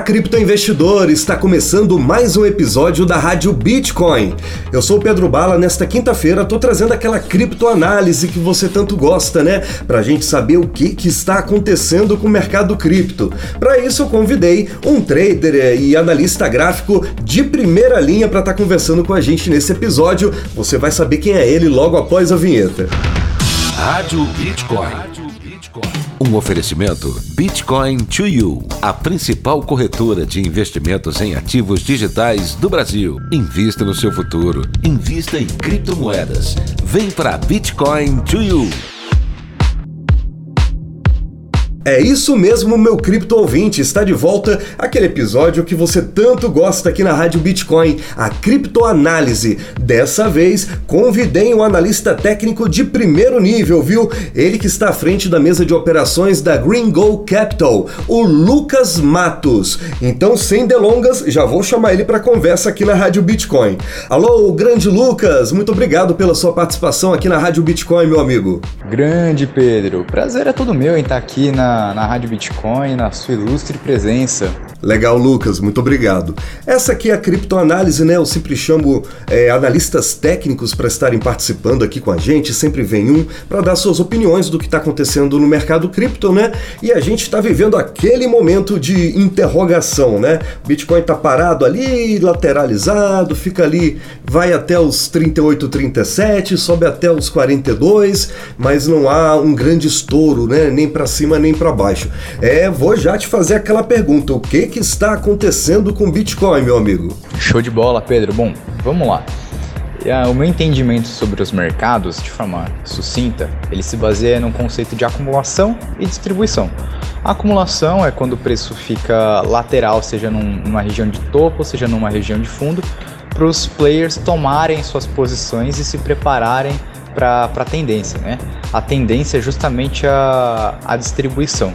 Olá! Está começando mais um episódio da Rádio Bitcoin. Eu sou o Pedro Bala. Nesta quinta-feira estou trazendo aquela criptoanálise que você tanto gosta, né? Para a gente saber o que, que está acontecendo com o mercado cripto. Para isso, eu convidei um trader eh, e analista gráfico de primeira linha para estar tá conversando com a gente nesse episódio. Você vai saber quem é ele logo após a vinheta. Rádio Bitcoin. Um oferecimento Bitcoin to You, a principal corretora de investimentos em ativos digitais do Brasil. Invista no seu futuro. Invista em criptomoedas. Vem para Bitcoin to You. É isso mesmo, meu cripto ouvinte, está de volta aquele episódio que você tanto gosta aqui na Rádio Bitcoin, a criptoanálise. Dessa vez, convidei um analista técnico de primeiro nível, viu? Ele que está à frente da mesa de operações da Green Go Capital, o Lucas Matos. Então, sem delongas, já vou chamar ele para conversa aqui na Rádio Bitcoin. Alô, grande Lucas, muito obrigado pela sua participação aqui na Rádio Bitcoin, meu amigo. Grande Pedro, prazer é todo meu em estar aqui na na, Rádio Bitcoin, na sua ilustre presença. Legal, Lucas, muito obrigado. Essa aqui é a criptoanálise, né? Eu sempre chamo é, analistas técnicos para estarem participando aqui com a gente, sempre vem um para dar suas opiniões do que está acontecendo no mercado cripto, né? E a gente está vivendo aquele momento de interrogação, né? Bitcoin está parado ali, lateralizado, fica ali, vai até os 38, 37, sobe até os 42, mas não há um grande estouro, né? Nem para cima nem para baixo. É, vou já te fazer aquela pergunta: o que que está acontecendo com Bitcoin, meu amigo? Show de bola, Pedro. Bom, vamos lá. É, o meu entendimento sobre os mercados, de forma sucinta, ele se baseia no conceito de acumulação e distribuição. A acumulação é quando o preço fica lateral, seja numa região de topo, seja numa região de fundo, para os players tomarem suas posições e se prepararem para a tendência. Né? A tendência é justamente a, a distribuição.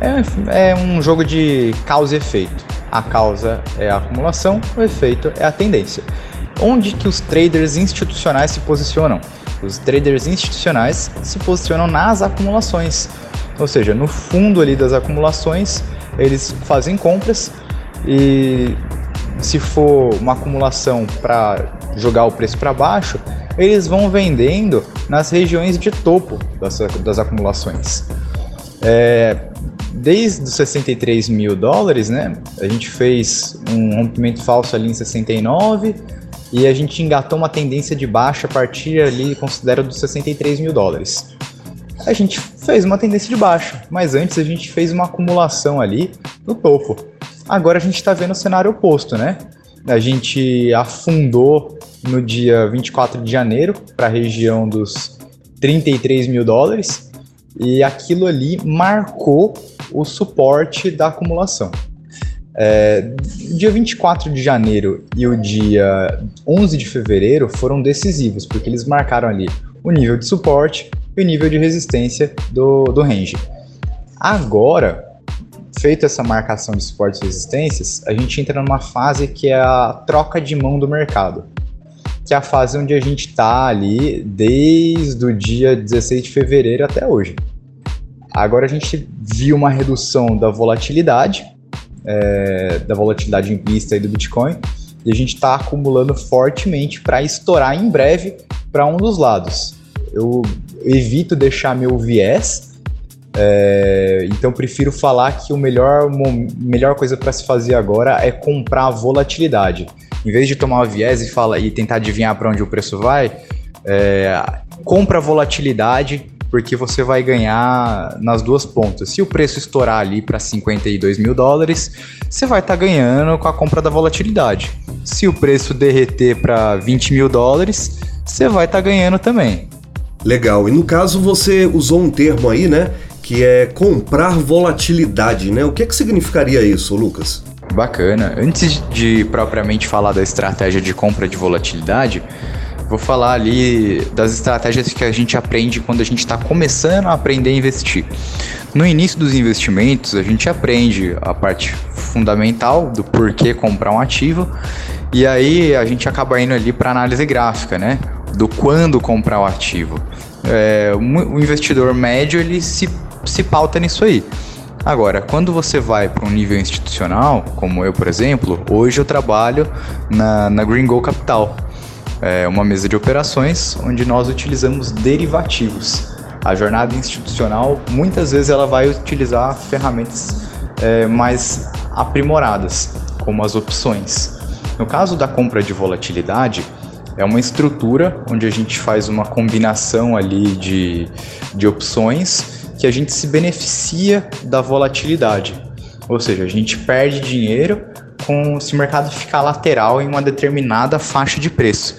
É, é um jogo de causa e efeito. A causa é a acumulação, o efeito é a tendência. Onde que os traders institucionais se posicionam? Os traders institucionais se posicionam nas acumulações. Ou seja, no fundo ali das acumulações, eles fazem compras e se for uma acumulação para jogar o preço para baixo, eles vão vendendo nas regiões de topo das, das acumulações. É, desde os 63 mil dólares, né? A gente fez um rompimento falso ali em 69 e a gente engatou uma tendência de baixa a partir ali, considera, dos 63 mil dólares. A gente fez uma tendência de baixa, mas antes a gente fez uma acumulação ali no topo. Agora a gente está vendo o cenário oposto, né? A gente afundou no dia 24 de janeiro para a região dos 33 mil dólares e aquilo ali marcou o suporte da acumulação. É, dia 24 de janeiro e o dia 11 de fevereiro foram decisivos, porque eles marcaram ali o nível de suporte e o nível de resistência do, do range. Agora, feita essa marcação de suportes e resistências, a gente entra numa fase que é a troca de mão do mercado, que é a fase onde a gente está ali desde o dia 16 de fevereiro até hoje. Agora a gente viu uma redução da volatilidade, é, da volatilidade implícita do Bitcoin, e a gente está acumulando fortemente para estourar em breve para um dos lados. Eu evito deixar meu viés, é, então prefiro falar que o melhor melhor coisa para se fazer agora é comprar a volatilidade. Em vez de tomar o viés e, fala, e tentar adivinhar para onde o preço vai, é, compra a volatilidade porque você vai ganhar nas duas pontas. Se o preço estourar ali para 52 mil dólares, você vai estar tá ganhando com a compra da volatilidade. Se o preço derreter para 20 mil dólares, você vai estar tá ganhando também. Legal. E no caso você usou um termo aí, né? Que é comprar volatilidade, né? O que, é que significaria isso, Lucas? Bacana. Antes de propriamente falar da estratégia de compra de volatilidade, vou falar ali das estratégias que a gente aprende quando a gente está começando a aprender a investir. No início dos investimentos, a gente aprende a parte fundamental do porquê comprar um ativo e aí a gente acaba indo ali para análise gráfica, né? Do quando comprar o ativo. É, o investidor médio ele se, se pauta nisso aí. Agora, quando você vai para um nível institucional, como eu, por exemplo, hoje eu trabalho na, na Green Go Capital, é uma mesa de operações onde nós utilizamos derivativos. A jornada institucional, muitas vezes, ela vai utilizar ferramentas é, mais aprimoradas, como as opções. No caso da compra de volatilidade, é uma estrutura onde a gente faz uma combinação ali de, de opções que a gente se beneficia da volatilidade. Ou seja, a gente perde dinheiro com se o mercado ficar lateral em uma determinada faixa de preço.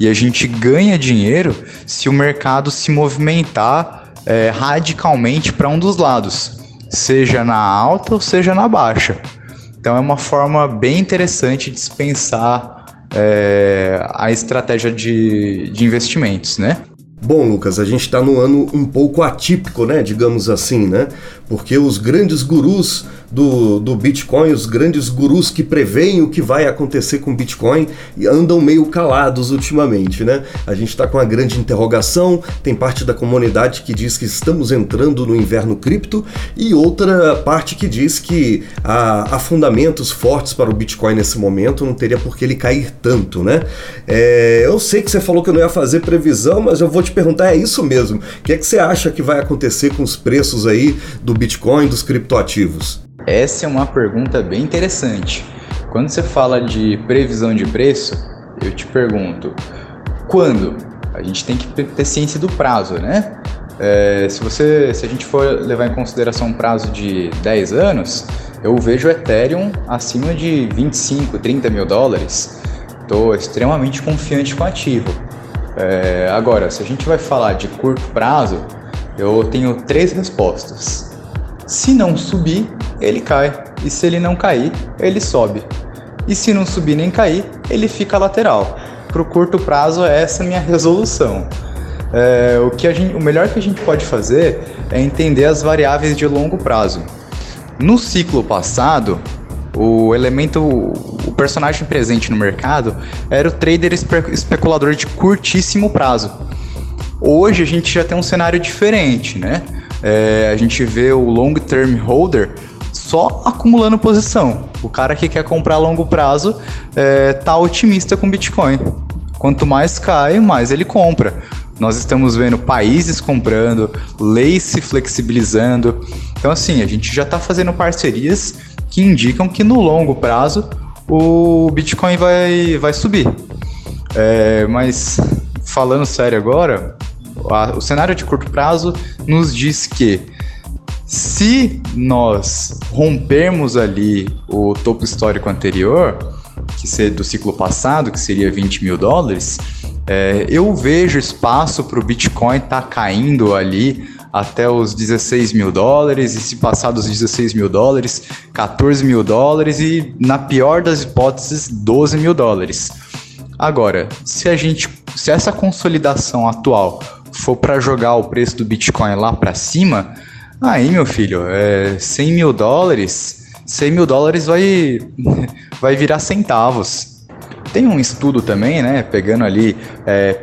E a gente ganha dinheiro se o mercado se movimentar é, radicalmente para um dos lados, seja na alta ou seja na baixa. Então é uma forma bem interessante de pensar é, a estratégia de, de investimentos, né? Bom, Lucas, a gente está num ano um pouco atípico, né? Digamos assim, né? Porque os grandes gurus do, do Bitcoin, os grandes gurus que preveem o que vai acontecer com o Bitcoin andam meio calados ultimamente, né? A gente está com uma grande interrogação, tem parte da comunidade que diz que estamos entrando no inverno cripto e outra parte que diz que há, há fundamentos fortes para o Bitcoin nesse momento, não teria por que ele cair tanto, né? É, eu sei que você falou que eu não ia fazer previsão, mas eu vou te perguntar, é isso mesmo? O que é que você acha que vai acontecer com os preços aí do Bitcoin, dos criptoativos? Essa é uma pergunta bem interessante. Quando você fala de previsão de preço, eu te pergunto, quando? A gente tem que ter ciência do prazo, né? É, se, você, se a gente for levar em consideração um prazo de 10 anos, eu vejo o Ethereum acima de 25, 30 mil dólares. Estou extremamente confiante com o ativo. É, agora, se a gente vai falar de curto prazo, eu tenho três respostas. Se não subir, ele cai. E se ele não cair, ele sobe. E se não subir nem cair, ele fica lateral. Para o curto prazo, essa é a minha resolução. É, o, que gente, o melhor que a gente pode fazer é entender as variáveis de longo prazo. No ciclo passado, o elemento, o personagem presente no mercado era o trader espe especulador de curtíssimo prazo. Hoje a gente já tem um cenário diferente, né? é, a gente vê o long term holder só acumulando posição. O cara que quer comprar a longo prazo é, tá otimista com Bitcoin. Quanto mais cai, mais ele compra. Nós estamos vendo países comprando, leis se flexibilizando. Então, assim, a gente já está fazendo parcerias que indicam que no longo prazo o Bitcoin vai, vai subir. É, mas falando sério agora, o cenário de curto prazo nos diz que se nós rompermos ali o topo histórico anterior, que seria do ciclo passado, que seria 20 mil dólares, é, eu vejo espaço para o Bitcoin estar tá caindo ali até os 16 mil dólares, e se passar dos 16 mil dólares, 14 mil dólares e, na pior das hipóteses, 12 mil dólares. Agora, se a gente, se essa consolidação atual for para jogar o preço do Bitcoin lá para cima, aí, meu filho, é 100 mil dólares, 100 mil dólares vai, vai virar centavos. Tem um estudo também, né, pegando ali é,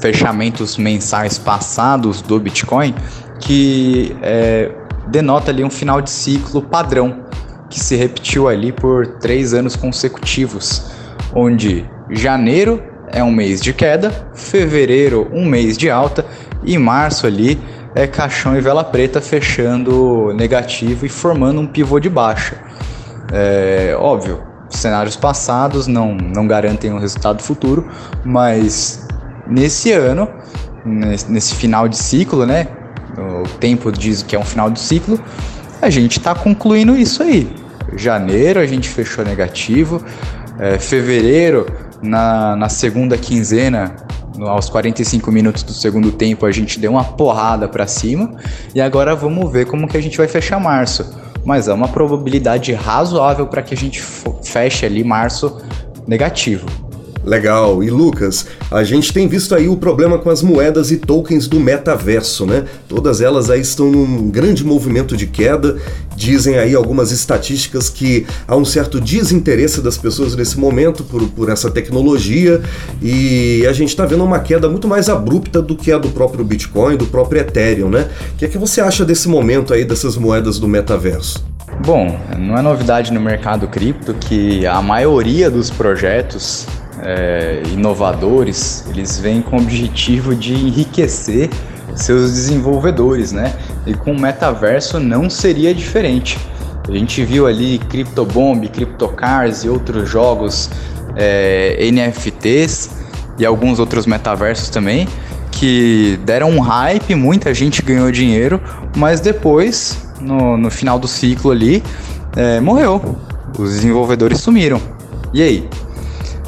fechamentos mensais passados do Bitcoin, que é, denota ali um final de ciclo padrão, que se repetiu ali por três anos consecutivos, onde janeiro é um mês de queda, fevereiro um mês de alta e março ali é caixão e vela preta fechando negativo e formando um pivô de baixa. É, óbvio, cenários passados não, não garantem um resultado futuro, mas nesse ano, nesse final de ciclo, né? O tempo diz que é um final de ciclo, a gente está concluindo isso aí. Janeiro a gente fechou negativo, é, fevereiro na, na segunda quinzena, aos 45 minutos do segundo tempo, a gente deu uma porrada para cima. E agora vamos ver como que a gente vai fechar março. Mas é uma probabilidade razoável para que a gente feche ali março negativo. Legal. E Lucas, a gente tem visto aí o problema com as moedas e tokens do metaverso, né? Todas elas aí estão num grande movimento de queda. Dizem aí algumas estatísticas que há um certo desinteresse das pessoas nesse momento por, por essa tecnologia e a gente está vendo uma queda muito mais abrupta do que a do próprio Bitcoin, do próprio Ethereum, né? O que é que você acha desse momento aí dessas moedas do metaverso? Bom, não é novidade no mercado cripto que a maioria dos projetos é, inovadores eles vêm com o objetivo de enriquecer seus desenvolvedores, né? E com o metaverso não seria diferente. A gente viu ali CryptoBomb, CryptoCars e outros jogos é, NFTs e alguns outros metaversos também que deram um hype, muita gente ganhou dinheiro, mas depois no, no final do ciclo ali, é, morreu. Os desenvolvedores sumiram. E aí?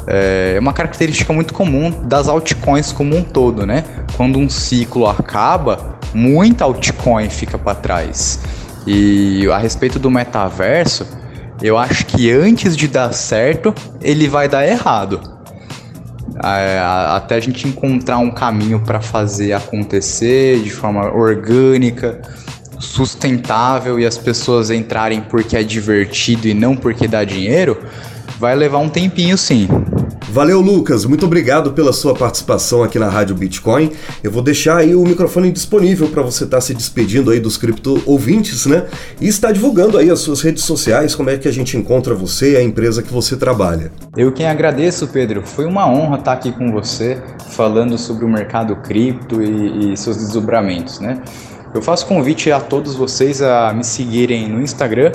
É uma característica muito comum das altcoins como um todo, né? Quando um ciclo acaba, muita altcoin fica para trás. E a respeito do metaverso, eu acho que antes de dar certo, ele vai dar errado. Até a gente encontrar um caminho para fazer acontecer de forma orgânica, sustentável e as pessoas entrarem porque é divertido e não porque dá dinheiro, vai levar um tempinho sim. Valeu, Lucas. Muito obrigado pela sua participação aqui na Rádio Bitcoin. Eu vou deixar aí o microfone disponível para você estar tá se despedindo aí dos cripto ouvintes, né? E estar divulgando aí as suas redes sociais, como é que a gente encontra você e a empresa que você trabalha. Eu quem agradeço, Pedro. Foi uma honra estar aqui com você falando sobre o mercado cripto e, e seus desdobramentos, né? Eu faço convite a todos vocês a me seguirem no Instagram,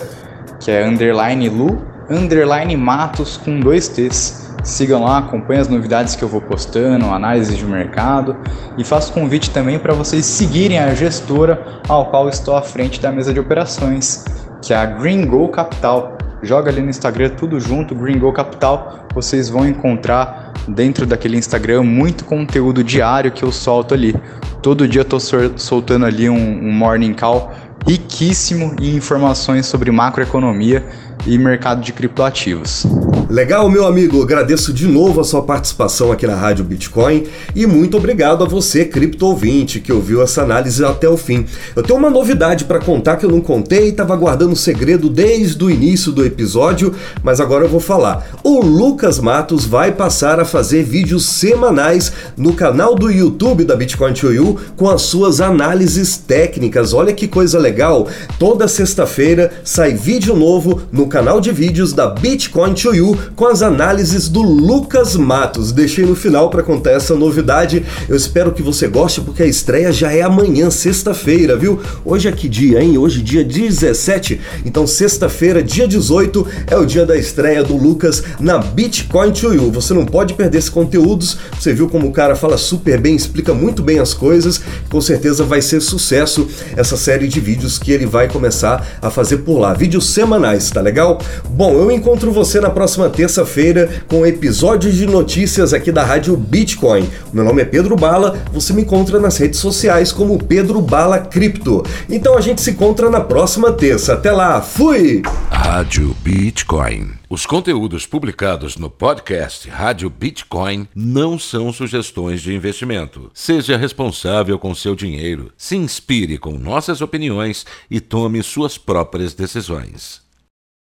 que é underline Lu, underline Matos com dois T's. Sigam lá, acompanhem as novidades que eu vou postando, análise de mercado e faço convite também para vocês seguirem a gestora ao qual estou à frente da mesa de operações, que é a Green Go Capital. Joga ali no Instagram tudo junto, Green Go Capital, vocês vão encontrar dentro daquele Instagram muito conteúdo diário que eu solto ali. Todo dia tô soltando ali um, um morning call riquíssimo em informações sobre macroeconomia e mercado de criptoativos. Legal, meu amigo. Agradeço de novo a sua participação aqui na Rádio Bitcoin e muito obrigado a você, cripto ouvinte, que ouviu essa análise até o fim. Eu tenho uma novidade para contar que eu não contei estava guardando o segredo desde o início do episódio, mas agora eu vou falar. O Lucas Matos vai passar a fazer vídeos semanais no canal do YouTube da Bitcoin to You com as suas análises técnicas. Olha que coisa legal. Toda sexta-feira sai vídeo novo no canal de vídeos da Bitcoin to You com as análises do Lucas Matos. Deixei no final para contar essa novidade. Eu espero que você goste porque a estreia já é amanhã, sexta-feira, viu? Hoje é que dia, hein? Hoje dia 17. Então sexta-feira, dia 18, é o dia da estreia do Lucas na Bitcoin to You. Você não pode perder esses conteúdos. Você viu como o cara fala super bem, explica muito bem as coisas. Com certeza vai ser sucesso essa série de vídeos que ele vai começar a fazer por lá. Vídeos semanais, tá legal? Bom, eu encontro você na próxima terça-feira com episódios de notícias aqui da Rádio Bitcoin. Meu nome é Pedro Bala, você me encontra nas redes sociais como Pedro Bala Cripto. Então a gente se encontra na próxima terça. Até lá, fui! Rádio Bitcoin. Os conteúdos publicados no podcast Rádio Bitcoin não são sugestões de investimento. Seja responsável com seu dinheiro, se inspire com nossas opiniões e tome suas próprias decisões.